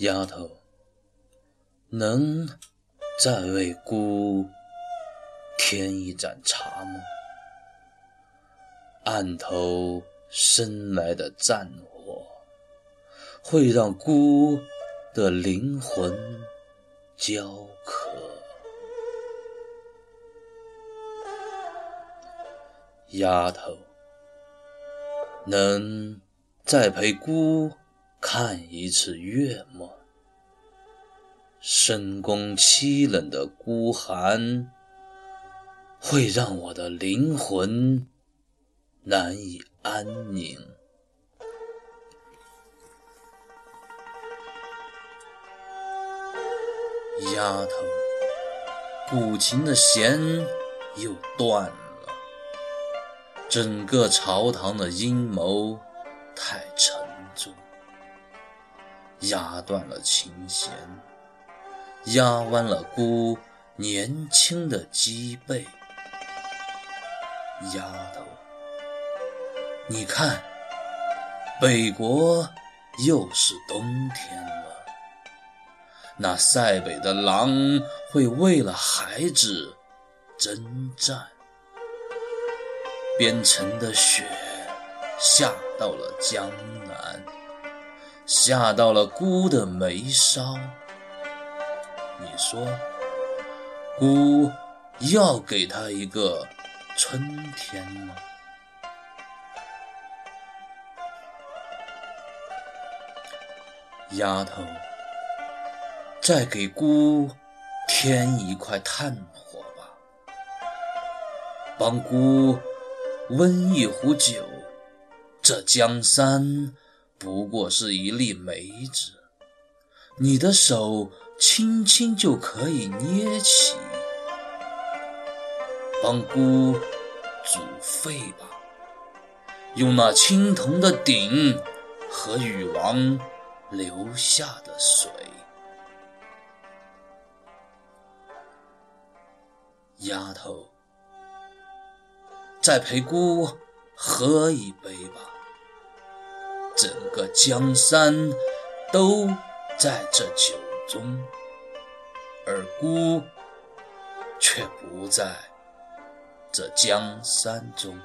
丫头，能再为孤添一盏茶吗？案头生来的战火，会让孤的灵魂焦渴。丫头，能再陪孤？看一次月吗？深宫凄冷的孤寒，会让我的灵魂难以安宁。丫头，古琴的弦又断了，整个朝堂的阴谋太沉。压断了琴弦，压弯了姑年轻的脊背。丫头，你看，北国又是冬天了。那塞北的狼会为了孩子征战。边城的雪下到了江南。下到了姑的眉梢，你说，姑要给他一个春天吗？丫头，再给姑添一块炭火吧，帮姑温一壶酒，这江山。不过是一粒梅子，你的手轻轻就可以捏起。帮姑煮沸吧，用那青铜的鼎和禹王留下的水。丫头，再陪姑喝一杯吧。整个江山都在这酒中，而孤却不在这江山中。